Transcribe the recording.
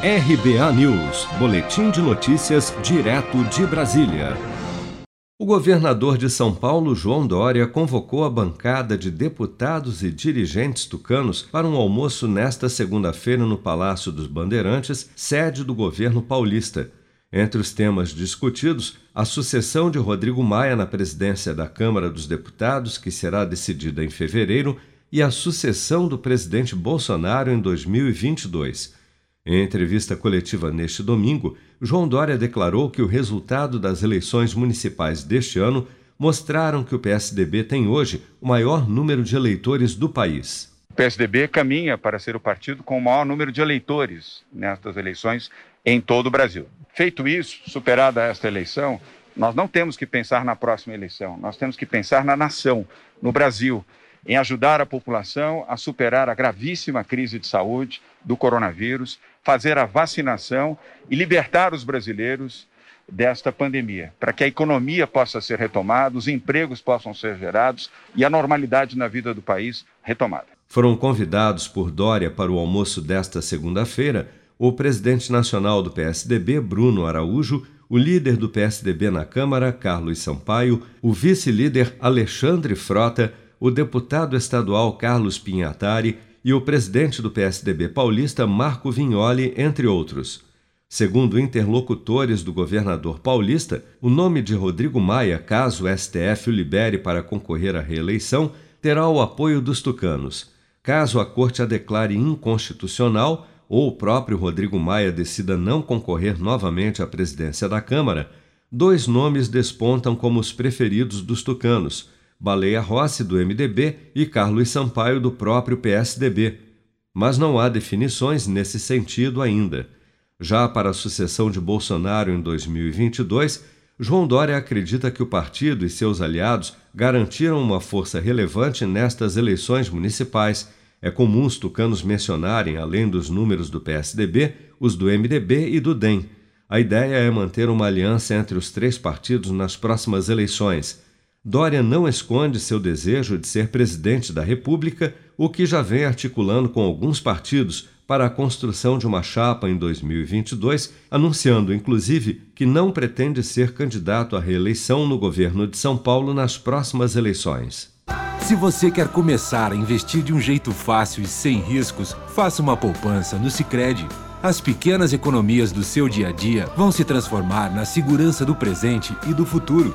RBA News, Boletim de Notícias, direto de Brasília. O governador de São Paulo, João Dória, convocou a bancada de deputados e dirigentes tucanos para um almoço nesta segunda-feira no Palácio dos Bandeirantes, sede do governo paulista. Entre os temas discutidos, a sucessão de Rodrigo Maia na presidência da Câmara dos Deputados, que será decidida em fevereiro, e a sucessão do presidente Bolsonaro em 2022. Em entrevista coletiva neste domingo, João Dória declarou que o resultado das eleições municipais deste ano mostraram que o PSDB tem hoje o maior número de eleitores do país. O PSDB caminha para ser o partido com o maior número de eleitores nestas eleições em todo o Brasil. Feito isso, superada esta eleição, nós não temos que pensar na próxima eleição, nós temos que pensar na nação, no Brasil, em ajudar a população a superar a gravíssima crise de saúde do coronavírus, fazer a vacinação e libertar os brasileiros desta pandemia, para que a economia possa ser retomada, os empregos possam ser gerados e a normalidade na vida do país retomada. Foram convidados por Dória para o almoço desta segunda-feira o presidente nacional do PSDB, Bruno Araújo, o líder do PSDB na Câmara, Carlos Sampaio, o vice-líder Alexandre Frota, o deputado estadual Carlos Pinhatari e o presidente do PSDB paulista Marco Vignoli, entre outros. Segundo interlocutores do governador paulista, o nome de Rodrigo Maia, caso o STF o libere para concorrer à reeleição, terá o apoio dos tucanos. Caso a corte a declare inconstitucional ou o próprio Rodrigo Maia decida não concorrer novamente à presidência da Câmara, dois nomes despontam como os preferidos dos tucanos: Baleia Rossi, do MDB, e Carlos Sampaio, do próprio PSDB. Mas não há definições nesse sentido ainda. Já para a sucessão de Bolsonaro em 2022, João Dória acredita que o partido e seus aliados garantiram uma força relevante nestas eleições municipais. É comum os tucanos mencionarem, além dos números do PSDB, os do MDB e do DEM. A ideia é manter uma aliança entre os três partidos nas próximas eleições. Dória não esconde seu desejo de ser presidente da República, o que já vem articulando com alguns partidos para a construção de uma chapa em 2022, anunciando inclusive que não pretende ser candidato à reeleição no governo de São Paulo nas próximas eleições. Se você quer começar a investir de um jeito fácil e sem riscos, faça uma poupança no Sicredi. As pequenas economias do seu dia a dia vão se transformar na segurança do presente e do futuro.